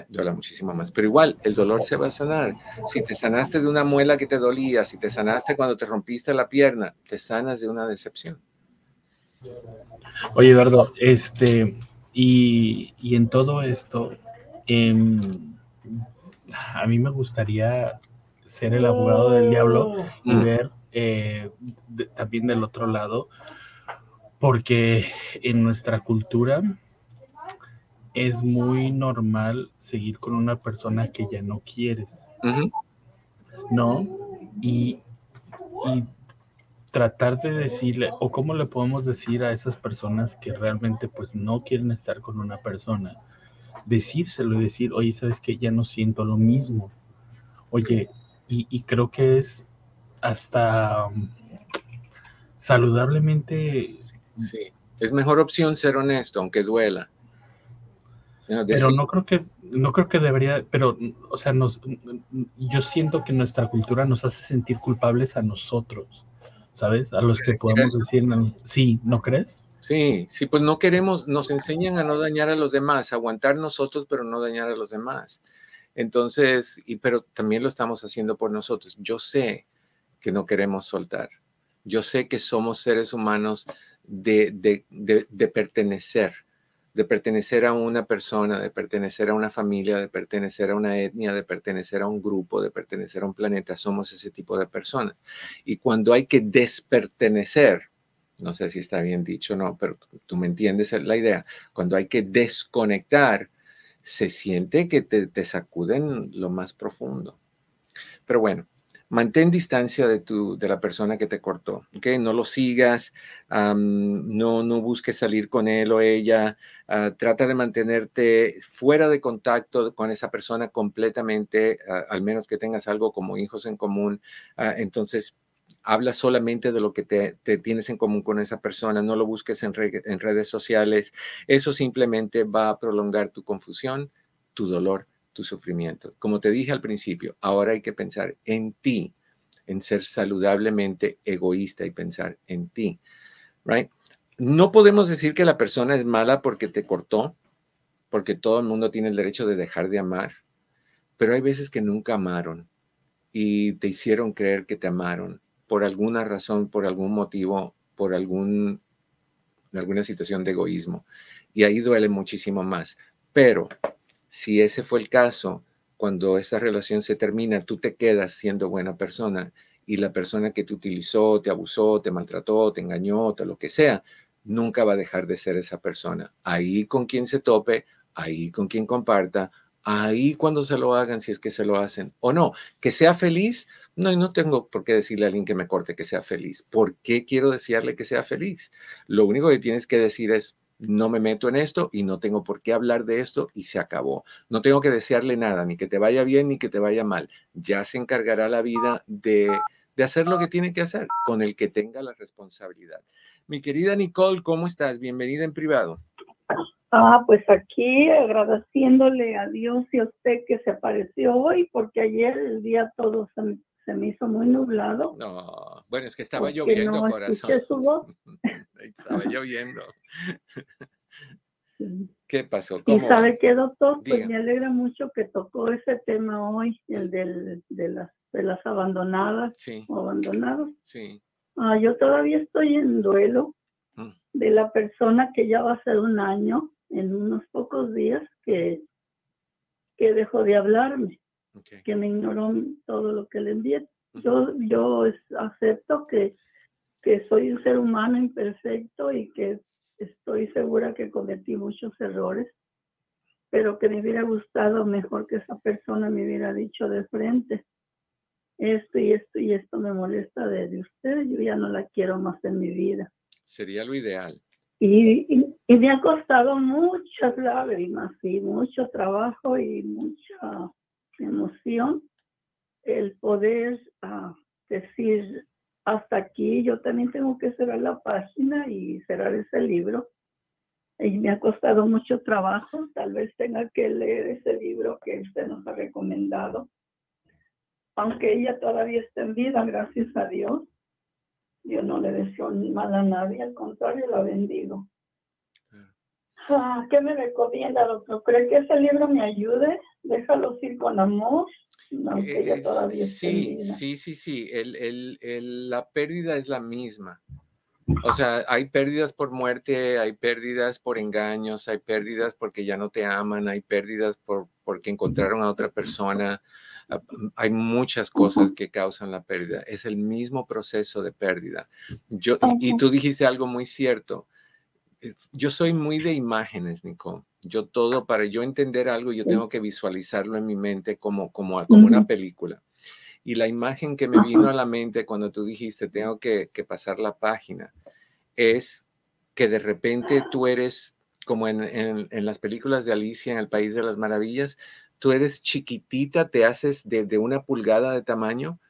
duela muchísimo más. Pero igual, el dolor se va a sanar. Si te sanaste de una muela que te dolía, si te sanaste cuando te rompiste la pierna, te sanas de una decepción. Oye, Eduardo, este, y, y en todo esto, eh, a mí me gustaría ser el abogado del diablo y mm. ver eh, de, también del otro lado, porque en nuestra cultura es muy normal seguir con una persona que ya no quieres, uh -huh. ¿no? Y, y, tratar de decirle, o cómo le podemos decir a esas personas que realmente pues no quieren estar con una persona, decírselo y decir, oye, sabes que ya no siento lo mismo. Oye, y, y creo que es hasta um, saludablemente... Sí, es mejor opción ser honesto, aunque duela. Pero no creo que no creo que debería, pero o sea, nos yo siento que nuestra cultura nos hace sentir culpables a nosotros, ¿sabes? A los que podemos decir, sí, ¿no crees? Sí, sí, pues no queremos, nos enseñan a no dañar a los demás, a aguantar nosotros, pero no dañar a los demás. Entonces, y pero también lo estamos haciendo por nosotros. Yo sé que no queremos soltar. Yo sé que somos seres humanos de, de, de, de pertenecer de pertenecer a una persona, de pertenecer a una familia, de pertenecer a una etnia, de pertenecer a un grupo, de pertenecer a un planeta. Somos ese tipo de personas. Y cuando hay que despertenecer, no sé si está bien dicho o no, pero tú me entiendes la idea, cuando hay que desconectar, se siente que te, te sacuden lo más profundo. Pero bueno, mantén distancia de, tu, de la persona que te cortó, ¿ok? No lo sigas, no, no busques salir con él o ella, uh, trata de mantenerte fuera de contacto con esa persona completamente, uh, al menos que tengas algo como hijos en común. Uh, entonces, habla solamente de lo que te, te, tienes en común con esa persona, no lo busques en redes sociales. Eso simplemente va a prolongar tu confusión, tu dolor tu sufrimiento. Como te dije al principio, ahora hay que pensar en ti, en ser saludablemente egoísta y pensar en ti, right? No podemos decir que la persona es mala porque te cortó, porque todo el mundo tiene el derecho de dejar de amar, pero hay veces que nunca amaron y te hicieron creer que te amaron por alguna razón, por algún motivo, por algún, alguna situación de egoísmo. Y ahí duele muchísimo más. Pero si ese fue el caso, cuando esa relación se termina, tú te quedas siendo buena persona y la persona que te utilizó, te abusó, te maltrató, te engañó, te lo que sea, nunca va a dejar de ser esa persona. Ahí con quien se tope, ahí con quien comparta, ahí cuando se lo hagan, si es que se lo hacen o no. Que sea feliz, no, no tengo por qué decirle a alguien que me corte que sea feliz. ¿Por qué quiero desearle que sea feliz? Lo único que tienes que decir es, no me meto en esto y no tengo por qué hablar de esto y se acabó. No tengo que desearle nada, ni que te vaya bien ni que te vaya mal. Ya se encargará la vida de, de hacer lo que tiene que hacer con el que tenga la responsabilidad. Mi querida Nicole, ¿cómo estás? Bienvenida en privado. Ah, pues aquí agradeciéndole a Dios y a usted que se apareció hoy, porque ayer el día todo se, se me hizo muy nublado. No, bueno, es que estaba lloviendo, no corazón. Su voz. estaba lloviendo. Sí. ¿Qué pasó? ¿Cómo? Y sabe qué, doctor, pues me alegra mucho que tocó ese tema hoy, el del, de, las, de las abandonadas sí. o abandonados. Sí. Ah, yo todavía estoy en duelo mm. de la persona que ya va a ser un año, en unos pocos días, que, que dejó de hablarme, okay. que me ignoró todo lo que le envié. Yo, yo acepto que, que soy un ser humano imperfecto y que estoy segura que cometí muchos errores, pero que me hubiera gustado mejor que esa persona me hubiera dicho de frente, esto y esto y esto me molesta de, usted, yo ya no la quiero más en mi vida. Sería lo ideal. Y, y, y me ha costado muchas lágrimas y mucho trabajo y mucha emoción el poder uh, decir hasta aquí yo también tengo que cerrar la página y cerrar ese libro y me ha costado mucho trabajo. Tal vez tenga que leer ese libro que usted nos ha recomendado. Aunque ella todavía está en vida, gracias a Dios. Yo no le deseo mal a nadie, al contrario, la bendigo. Ah, ¿Qué me recomienda, doctor? ¿Cree que ese libro me ayude? Déjalo ir con amor. Aunque eh, todavía sí, sí, sí, sí. El, el, el, la pérdida es la misma. O sea, hay pérdidas por muerte, hay pérdidas por engaños, hay pérdidas porque ya no te aman, hay pérdidas por, porque encontraron a otra persona. Ah, hay muchas cosas que causan la pérdida. Es el mismo proceso de pérdida. Yo, y, tú dijiste algo muy cierto. Eh, yo soy muy de imágenes, Nico. Yo todo, para yo entender algo, yo tengo que visualizarlo en mi mente como, como, como una película. Y la imagen que me vino a la mente cuando tú dijiste, tengo que, pasar la página, es que de repente tú eres, como en, las películas de Alicia en el País de las Maravillas, tú eres chiquitita, te haces de, una pulgada de tamaño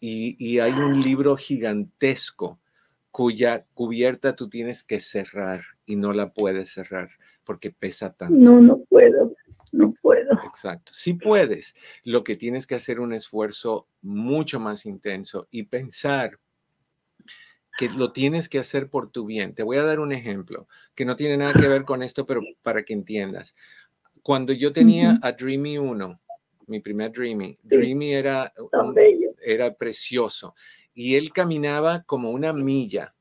y, hay un libro gigantesco cuya cubierta tú tienes que cerrar y no la puedes cerrar porque pesa tanto. No, no puedo no puedo. Exacto, sí puedes. Lo que tienes que hacer un esfuerzo mucho más intenso y pensar que lo tienes que hacer por tu bien. Te voy a dar un ejemplo que no tiene nada que ver con esto, pero para que entiendas. Cuando yo tenía a Dreamy 1, mi primer Dreamy, Dreamy era, era precioso y él caminaba como una milla,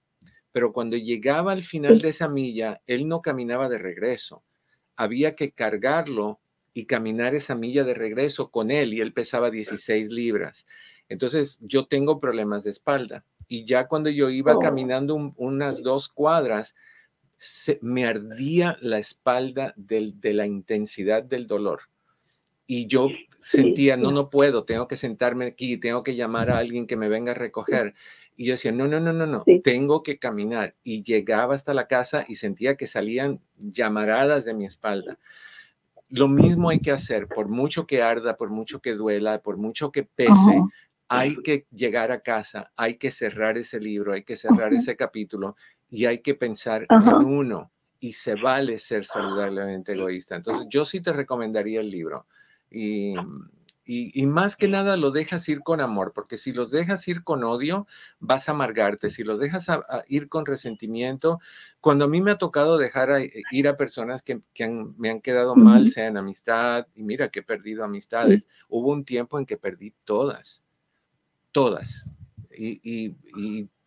pero cuando llegaba al final de esa milla, él no caminaba de regreso había que cargarlo y caminar esa milla de regreso con él y él pesaba 16 libras. Entonces yo tengo problemas de espalda y ya cuando yo iba oh. caminando unas dos cuadras, me ardía la espalda de la intensidad del dolor. Y yo sentía, no, no puedo, tengo que sentarme aquí, tengo que llamar a alguien que me venga a recoger. Y yo decía, no, no, no, no, no, tengo que caminar. Y llegaba hasta la casa y sentía que salían llamaradas de mi espalda. Lo mismo hay que hacer, por mucho que arda, por mucho que duela, por mucho que pese, hay que llegar a casa, hay que cerrar ese libro, hay que cerrar ese capítulo y hay que pensar en uno. Y se vale ser saludablemente egoísta. Entonces, yo sí te recomendaría el libro. Y y, más que nada lo dejas ir con amor, porque si los dejas ir con odio, vas a amargarte. Si los dejas ir con resentimiento, cuando a mí me ha tocado dejar eh, ir a personas que, me han quedado mal, sea en amistad, y mira que he perdido amistades, hubo un tiempo en que perdí todas, todas, y,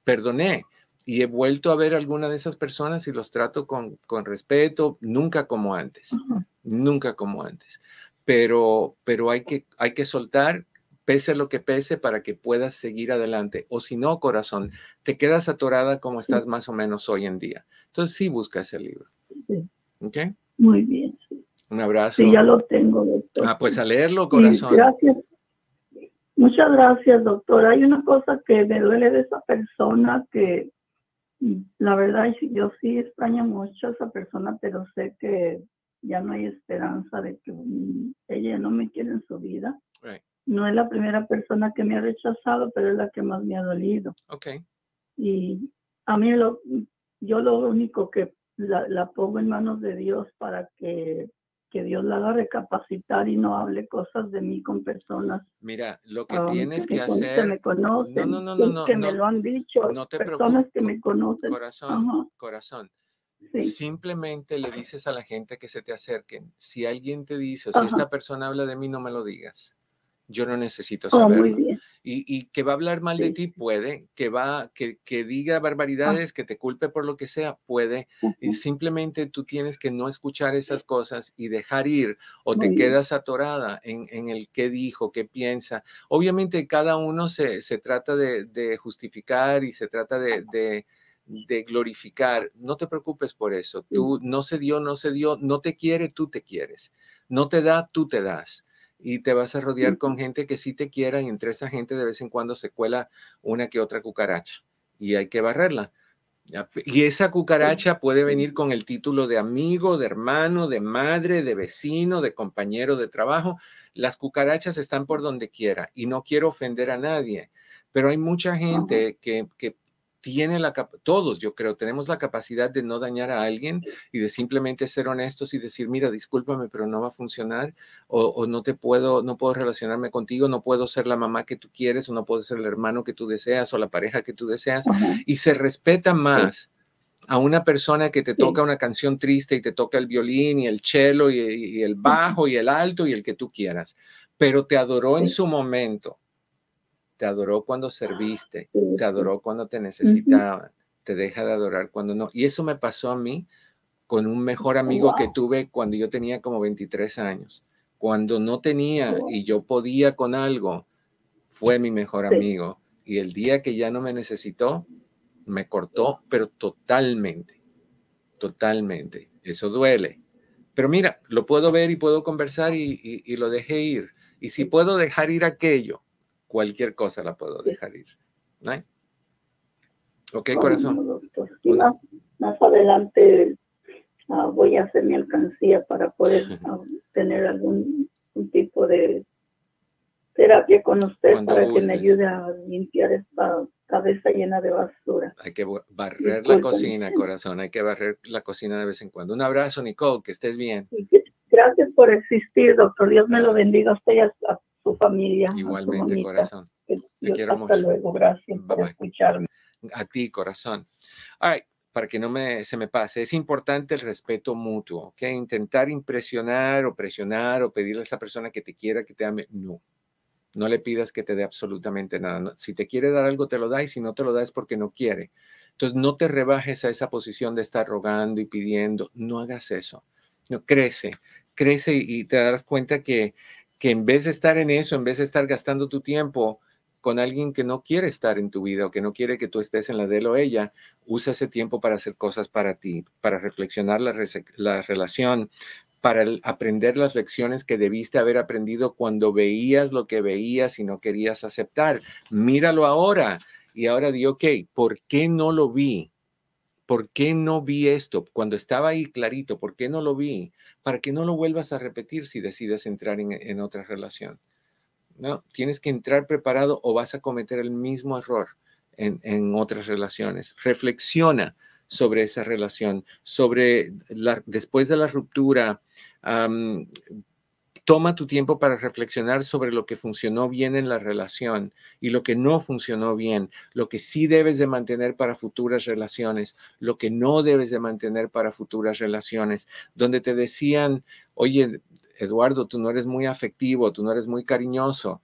perdoné. Y he vuelto a ver a alguna de esas personas y los trato con, respeto, nunca como antes, nunca como antes pero, pero hay, que, hay que soltar, pese lo que pese, para que puedas seguir adelante. O si no, corazón, te quedas atorada como estás más o menos hoy en día. Entonces sí busca ese libro. Sí. ¿Ok? Muy bien. Un abrazo. Sí, ya lo tengo, doctor. Ah, pues a leerlo, corazón. gracias. Muchas gracias, doctor. Hay una cosa que me duele de esa persona que la verdad yo sí extraño mucho a esa persona, pero sé que ya no hay esperanza de que ella no me quiere en su vida. No es la primera persona que me ha rechazado, pero es la que más me ha dolido. Okay. Y a mí lo, yo lo único que la, pongo en manos de Dios para que, que, Dios la haga recapacitar y no hable cosas de mí con personas. Mira, lo que um, tienes que, hacer. Que me conocen, no, no, no, no, que me lo han dicho. No te personas que me conocen. Corazón, corazón Simplemente le dices a la gente que se te acerquen. Si alguien te dice, o si esta persona habla de mí, no me lo digas. Yo no necesito oh, saberlo. y, que va a hablar mal de ti, puede. Que va, que, que diga ah. barbaridades, que te culpe por lo que sea, puede. Y simplemente tú tienes que no escuchar esas cosas y dejar ir o te quedas atorada en, en, el qué dijo, qué piensa. Obviamente cada uno se, se trata de, de, justificar y se trata de, de de glorificar, no te preocupes por eso. Tú no se dio, no se dio, no te quiere, tú te quieres. No te da, tú te das. Y te vas a rodear con gente que sí te quiera y entre esa gente de vez en cuando se cuela una que otra cucaracha y hay que barrerla. Y esa cucaracha puede venir con el título de amigo, de hermano, de madre, de vecino, de compañero de trabajo. Las cucarachas están por donde quiera y no quiero ofender a nadie, pero hay mucha gente que, que tiene la todos, yo creo, tenemos la capacidad de no dañar a alguien y de simplemente ser honestos y decir, mira, discúlpame, pero no va a funcionar o, no te puedo, no puedo relacionarme contigo, no puedo ser la mamá que tú quieres o no puedo ser el hermano que tú deseas o la pareja que tú deseas y se respeta más. A una persona que te toca una canción triste y te toca el violín y el cello y el bajo y el alto y el que tú quieras, pero te adoró en su momento te adoró cuando serviste, te adoró cuando te necesitaban, te deja de adorar cuando no. Y eso me pasó a mí con un mejor amigo que tuve cuando yo tenía como 23 años. Cuando no tenía y yo podía con algo, fue mi mejor amigo. Y el día que ya no me necesitó, me cortó, pero totalmente, totalmente. Eso duele. Pero mira, lo puedo ver y puedo conversar y, y lo dejé ir. Y si puedo dejar ir aquello, cualquier cosa la puedo dejar ir. ¿No? Ok, corazón. más, adelante ah, voy a hacer mi alcancía para poder ah, tener algún tipo de terapia con usted para que me ayude a limpiar esta cabeza llena de basura. Hay que barrer la cocina, corazón, hay que barrer la cocina de vez en cuando. Un abrazo, Nicole, que estés bien. Gracias por existir, doctor. Dios me lo bendiga a usted y a, su familia. Igualmente, corazón. Te quiero hasta luego, gracias por escucharme. A ti, corazón. All para que no me, se me pase, es importante el respeto mutuo, ¿ok? Intentar impresionar o presionar o pedirle a esa persona que te quiera, que te ame, no. No le pidas que te dé absolutamente nada. si te quiere dar algo, te lo da y si no te lo da es porque no quiere. Entonces, no te rebajes a esa posición de estar rogando y pidiendo. No hagas eso. No, crece, crece y te darás cuenta que que en vez de estar en eso, en vez de estar gastando tu tiempo con alguien que no quiere estar en tu vida o que no quiere que tú estés en la de él o ella, usa ese tiempo para hacer cosas para ti, para reflexionar la, la relación, para aprender las lecciones que debiste haber aprendido cuando veías lo que veías y no querías aceptar. Míralo ahora y ahora di, ok, ¿por qué no lo vi? ¿Por qué no vi esto? Cuando estaba ahí clarito, ¿por qué no lo vi? para que no lo vuelvas a repetir si decides entrar en, otra relación. ¿no? Tienes que entrar preparado o vas a cometer el mismo error en, otras relaciones. Reflexiona sobre esa relación, sobre la, después de la ruptura, Toma tu tiempo para reflexionar sobre lo que funcionó bien en la relación y lo que no funcionó bien, lo que sí debes de mantener para futuras relaciones, lo que no debes de mantener para futuras relaciones, donde te decían, oye, Eduardo, tú no eres muy afectivo, tú no eres muy cariñoso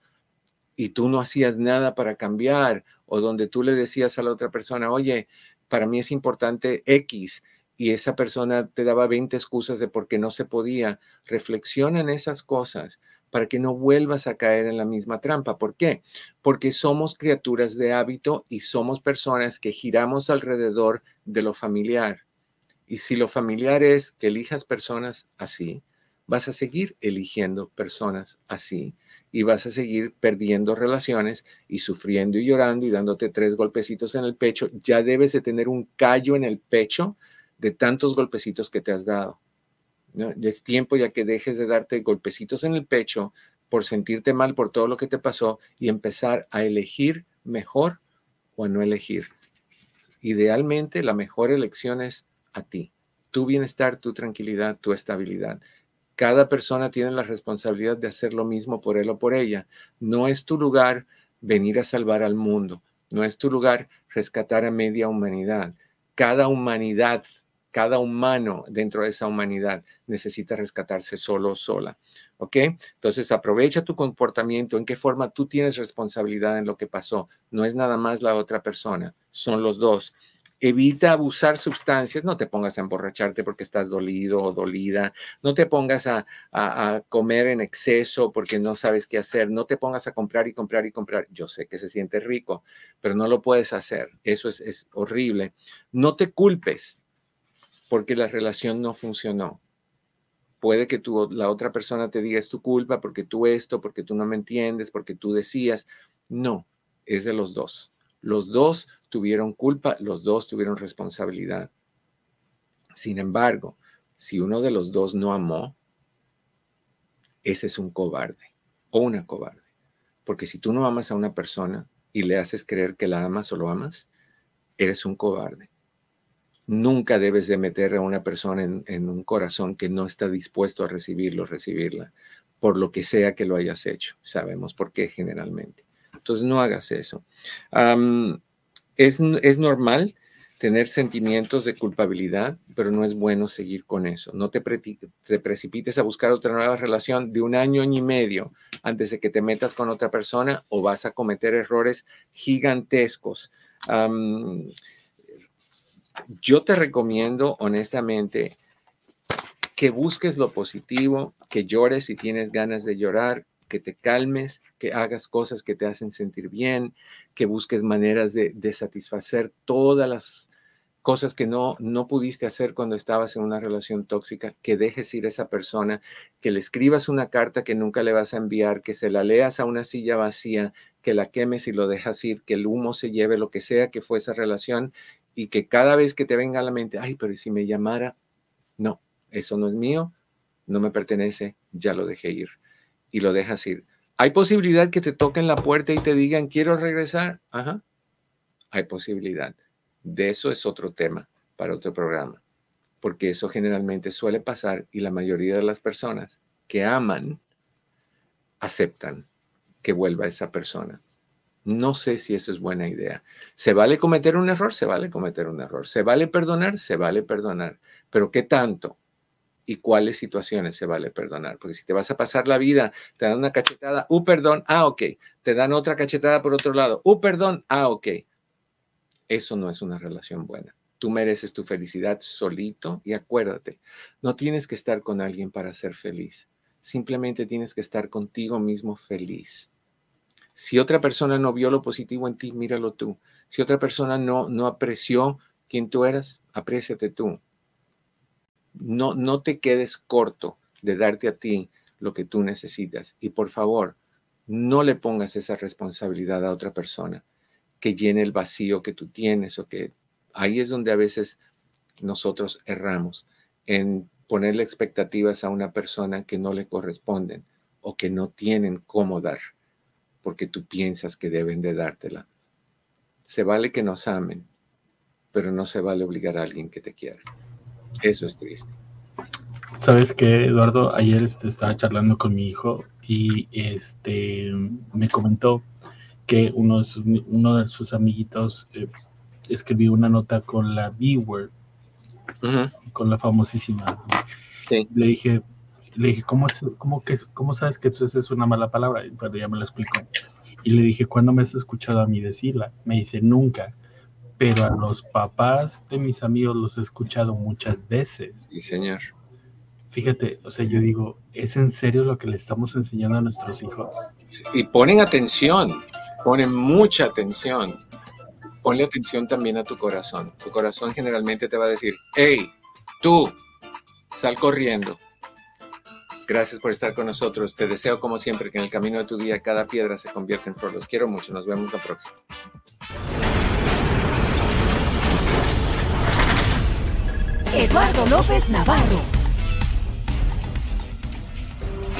y tú no hacías nada para cambiar, o donde tú le decías a la otra persona, oye, para mí es importante X y esa persona te daba 20 excusas de por qué no se podía. Reflexiona en esas cosas para que no vuelvas a caer en la misma trampa. ¿Por qué? Porque somos criaturas de hábito y somos personas que giramos alrededor de lo familiar. Y si lo familiar es que elijas personas así, vas a seguir eligiendo personas así y vas a seguir perdiendo relaciones y sufriendo y llorando y dándote tres golpecitos en el pecho. Ya debes de tener un callo en el pecho de tantos golpecitos que te has dado. Es tiempo ya que dejes de darte golpecitos en el pecho por sentirte mal por todo lo que te pasó y empezar a elegir mejor o a no elegir. Idealmente, la mejor elección es a ti. Tu bienestar, tu tranquilidad, tu estabilidad. Cada persona tiene la responsabilidad de hacer lo mismo por él o por ella. No es tu lugar venir a salvar al mundo. No es tu lugar rescatar a media humanidad. Cada humanidad cada humano dentro de esa humanidad necesita rescatarse solo o sola. ¿Ok? Entonces aprovecha tu comportamiento, en qué forma tú tienes responsabilidad en lo que pasó. No es nada más la otra persona, son los dos. Evita abusar sustancias, no te pongas a emborracharte porque estás dolido o dolida, no te pongas a, comer en exceso porque no sabes qué hacer, no te pongas a comprar y comprar y comprar. Yo sé que se siente rico, pero no lo puedes hacer, eso es, es horrible. No te culpes, porque la relación no funcionó. Puede que tú, la otra persona te diga es tu culpa porque tú esto, porque tú no me entiendes, porque tú decías. No, es de los dos. Los dos tuvieron culpa, los dos tuvieron responsabilidad. Sin embargo, si uno de los dos no amó, ese es un cobarde o una cobarde. Porque si tú no amas a una persona y le haces creer que la amas o lo amas, eres un cobarde. Nunca debes de meter a una persona en, un corazón que no está dispuesto a recibirlo, recibirla, por lo que sea que lo hayas hecho. Sabemos por qué generalmente. Entonces no hagas eso. es, es normal tener sentimientos de culpabilidad, pero no es bueno seguir con eso. No te, te, precipites a buscar otra nueva relación de un año, y medio antes de que te metas con otra persona o vas a cometer errores gigantescos. Yo te recomiendo honestamente que busques lo positivo, que llores si tienes ganas de llorar, que te calmes, que hagas cosas que te hacen sentir bien, que busques maneras de, satisfacer todas las cosas que no, no pudiste hacer cuando estabas en una relación tóxica, que dejes ir a esa persona, que le escribas una carta que nunca le vas a enviar, que se la leas a una silla vacía, que la quemes y lo dejas ir, que el humo se lleve lo que sea que fue esa relación y que cada vez que te venga a la mente, ay, pero si me llamara, no, eso no es mío, no me pertenece, ya lo dejé ir y lo dejas ir. ¿Hay posibilidad que te toquen la puerta y te digan, quiero regresar? Ajá, hay posibilidad. De eso es otro tema para otro programa, porque eso generalmente suele pasar y la mayoría de las personas que aman aceptan que vuelva esa persona. No sé si eso es buena idea. ¿Se vale cometer un error? Se vale cometer un error. ¿Se vale perdonar? Se vale perdonar. Pero ¿qué tanto? ¿Y cuáles situaciones se vale perdonar? Porque si te vas a pasar la vida, te dan una cachetada, uh, perdón, ah, ok. Te dan otra cachetada por otro lado, uh, perdón, ah, ok. Eso no es una relación buena. Tú mereces tu felicidad solito y acuérdate, no tienes que estar con alguien para ser feliz. Simplemente tienes que estar contigo mismo feliz. Si otra persona no vio lo positivo en ti, míralo tú. Si otra persona no, no apreció quién tú eras, apréciate tú. No, no te quedes corto de darte a ti lo que tú necesitas. Y por favor, no le pongas esa responsabilidad a otra persona que llene el vacío que tú tienes o que ahí es donde a veces nosotros erramos en ponerle expectativas a una persona que no le corresponden o que no tienen cómo dar porque tú piensas que deben de dártela. Se vale que nos amen, pero no se vale obligar a alguien que te quiera. Eso es triste. Sabes que Eduardo, ayer este, estaba charlando con mi hijo y este me comentó que uno de sus, uno de sus amiguitos eh, escribió una nota con la B-word, con la famosísima. Le dije, le dije, ¿cómo, es, cómo, que, ¿cómo sabes que eso es una mala palabra? Pero ya me lo explicó. Y le dije, ¿cuándo me has escuchado a mí decirla? Me dice, nunca. Pero a los papás de mis amigos los he escuchado muchas veces. Sí, señor. Fíjate, o sea, yo digo, ¿es en serio lo que le estamos enseñando a nuestros hijos? Y ponen atención. Pone mucha atención. Ponle atención también a tu corazón. Tu corazón generalmente te va a decir, hey, tú, sal corriendo. Gracias por estar con nosotros. Te deseo como siempre que en el camino de tu día cada piedra se convierta en flor. Los quiero mucho. Nos vemos la próxima. Eduardo López Navarro